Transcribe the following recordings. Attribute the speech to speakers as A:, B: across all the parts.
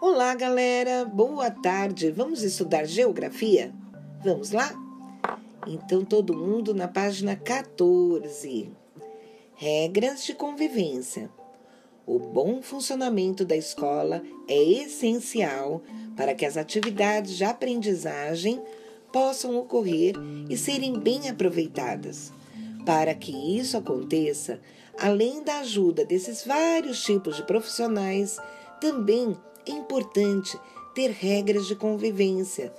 A: Olá, galera. Boa tarde. Vamos estudar geografia? Vamos lá? Então, todo mundo na página 14. Regras de convivência. O bom funcionamento da escola é essencial para que as atividades de aprendizagem possam ocorrer e serem bem aproveitadas. Para que isso aconteça, além da ajuda desses vários tipos de profissionais, também é importante ter regras de convivência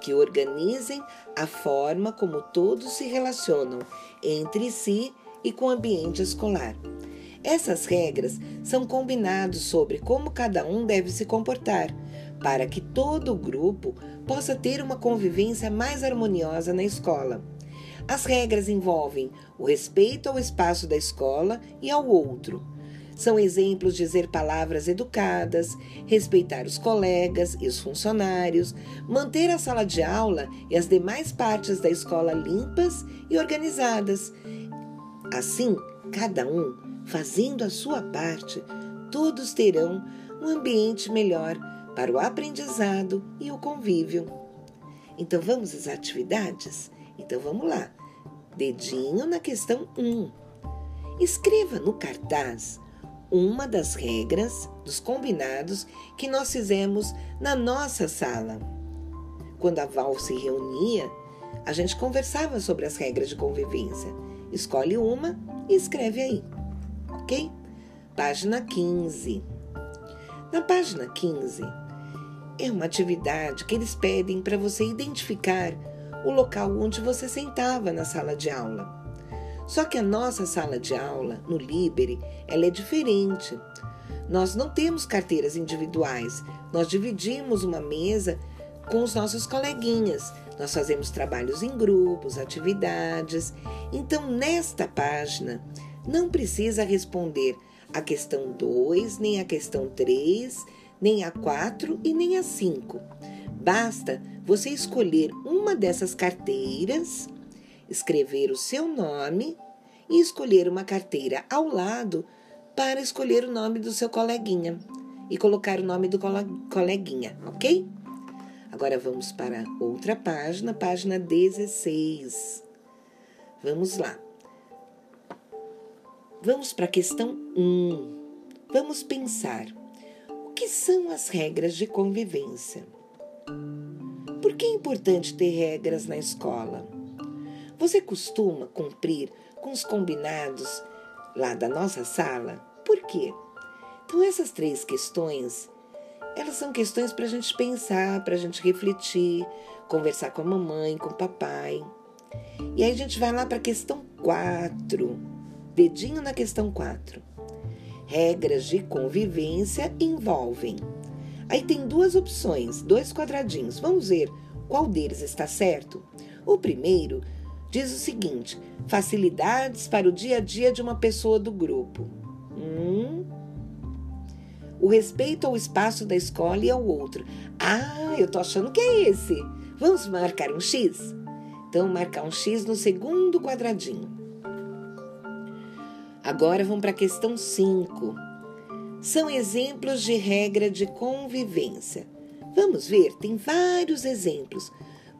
A: que organizem a forma como todos se relacionam entre si e com o ambiente escolar. Essas regras são combinados sobre como cada um deve se comportar, para que todo o grupo possa ter uma convivência mais harmoniosa na escola. As regras envolvem o respeito ao espaço da escola e ao outro. São exemplos de dizer palavras educadas, respeitar os colegas e os funcionários, manter a sala de aula e as demais partes da escola limpas e organizadas. Assim, cada um fazendo a sua parte, todos terão um ambiente melhor para o aprendizado e o convívio. Então vamos às atividades? Então vamos lá. Dedinho na questão 1. Escreva no cartaz uma das regras dos combinados que nós fizemos na nossa sala. Quando a Val se reunia, a gente conversava sobre as regras de convivência. Escolhe uma e escreve aí, ok? Página 15. Na página 15, é uma atividade que eles pedem para você identificar o local onde você sentava na sala de aula. Só que a nossa sala de aula, no Libere, ela é diferente. Nós não temos carteiras individuais, nós dividimos uma mesa com os nossos coleguinhas. Nós fazemos trabalhos em grupos, atividades. Então, nesta página, não precisa responder a questão 2, nem a questão 3, nem a 4 e nem a 5. Basta você escolher uma dessas carteiras, escrever o seu nome e escolher uma carteira ao lado para escolher o nome do seu coleguinha e colocar o nome do coleguinha, ok? Agora vamos para outra página, página 16. Vamos lá. Vamos para a questão 1. Vamos pensar: o que são as regras de convivência? Por que é importante ter regras na escola? Você costuma cumprir com os combinados lá da nossa sala? Por quê? Então, essas três questões, elas são questões para a gente pensar, para a gente refletir, conversar com a mamãe, com o papai. E aí a gente vai lá para a questão 4. Dedinho na questão 4. Regras de convivência envolvem Aí tem duas opções, dois quadradinhos. Vamos ver qual deles está certo? O primeiro diz o seguinte: facilidades para o dia a dia de uma pessoa do grupo. Hum. O respeito ao espaço da escola e ao outro. Ah, eu tô achando que é esse. Vamos marcar um X? Então, marcar um X no segundo quadradinho. Agora vamos para a questão 5 são exemplos de regra de convivência. Vamos ver, tem vários exemplos.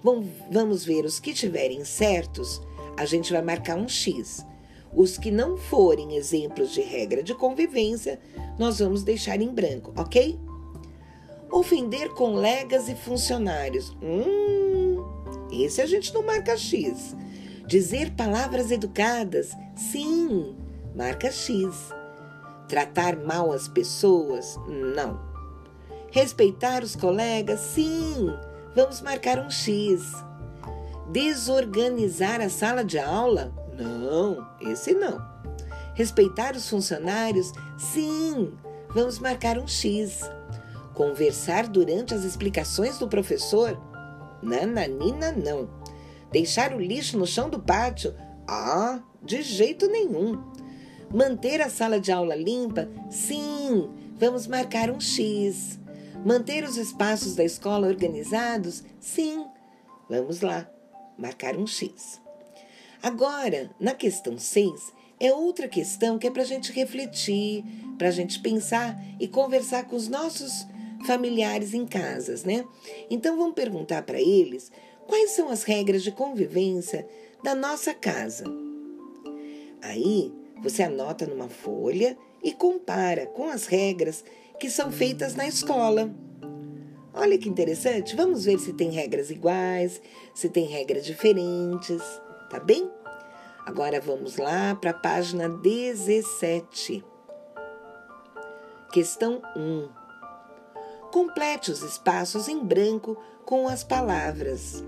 A: Vamos ver os que tiverem certos, a gente vai marcar um X. Os que não forem exemplos de regra de convivência, nós vamos deixar em branco, ok? Ofender colegas e funcionários. Hum, esse a gente não marca X. Dizer palavras educadas. Sim, marca X. Tratar mal as pessoas? Não. Respeitar os colegas? Sim. Vamos marcar um X. Desorganizar a sala de aula? Não, esse não. Respeitar os funcionários? Sim. Vamos marcar um X. Conversar durante as explicações do professor? Nananina, não. Deixar o lixo no chão do pátio? Ah, de jeito nenhum. Manter a sala de aula limpa? Sim, vamos marcar um X. Manter os espaços da escola organizados? Sim, vamos lá, marcar um X. Agora, na questão 6, é outra questão que é para a gente refletir, para a gente pensar e conversar com os nossos familiares em casas, né? Então vamos perguntar para eles quais são as regras de convivência da nossa casa. Aí você anota numa folha e compara com as regras que são feitas na escola. Olha que interessante, vamos ver se tem regras iguais, se tem regras diferentes, tá bem? Agora vamos lá para a página 17. Questão 1. Complete os espaços em branco com as palavras.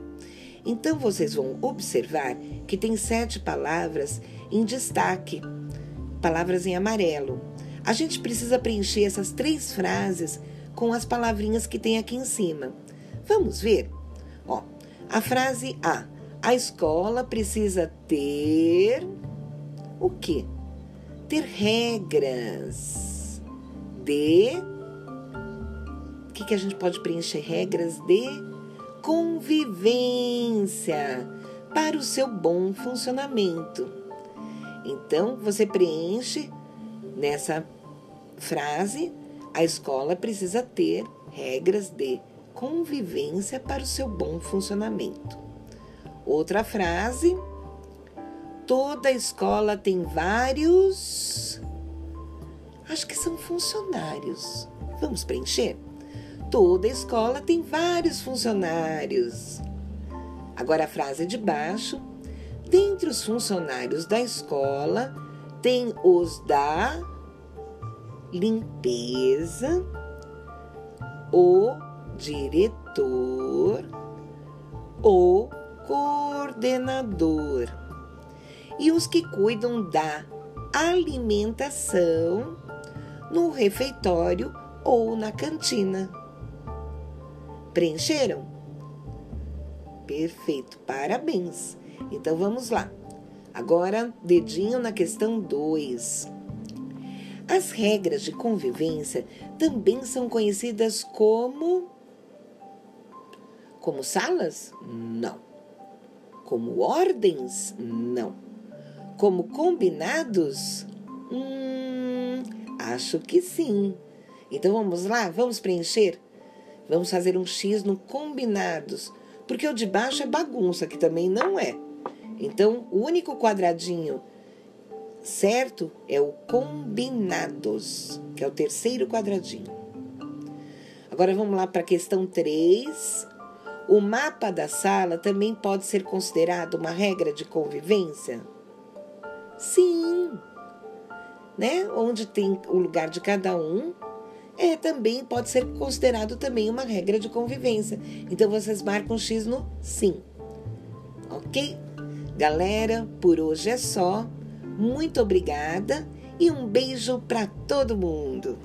A: Então vocês vão observar que tem sete palavras em destaque, palavras em amarelo. A gente precisa preencher essas três frases com as palavrinhas que tem aqui em cima. Vamos ver? Ó, a frase A. A escola precisa ter o quê? Ter regras de o que, que a gente pode preencher? Regras de convivência para o seu bom funcionamento. Então, você preenche nessa frase a escola precisa ter regras de convivência para o seu bom funcionamento. Outra frase: toda escola tem vários. Acho que são funcionários. Vamos preencher? Toda escola tem vários funcionários. Agora a frase de baixo: dentre os funcionários da escola, tem os da limpeza, o diretor, o coordenador e os que cuidam da alimentação no refeitório ou na cantina. Preencheram? Perfeito, parabéns. Então vamos lá. Agora, dedinho na questão 2. As regras de convivência também são conhecidas como. Como salas? Não. Como ordens? Não. Como combinados? Hum, acho que sim. Então vamos lá, vamos preencher? Vamos fazer um X no combinados, porque o de baixo é bagunça, que também não é. Então, o único quadradinho certo é o combinados, que é o terceiro quadradinho. Agora vamos lá para a questão 3. O mapa da sala também pode ser considerado uma regra de convivência? Sim. Né? Onde tem o lugar de cada um, é também pode ser considerado também uma regra de convivência. Então vocês marcam X no sim. OK? Galera, por hoje é só. Muito obrigada e um beijo para todo mundo.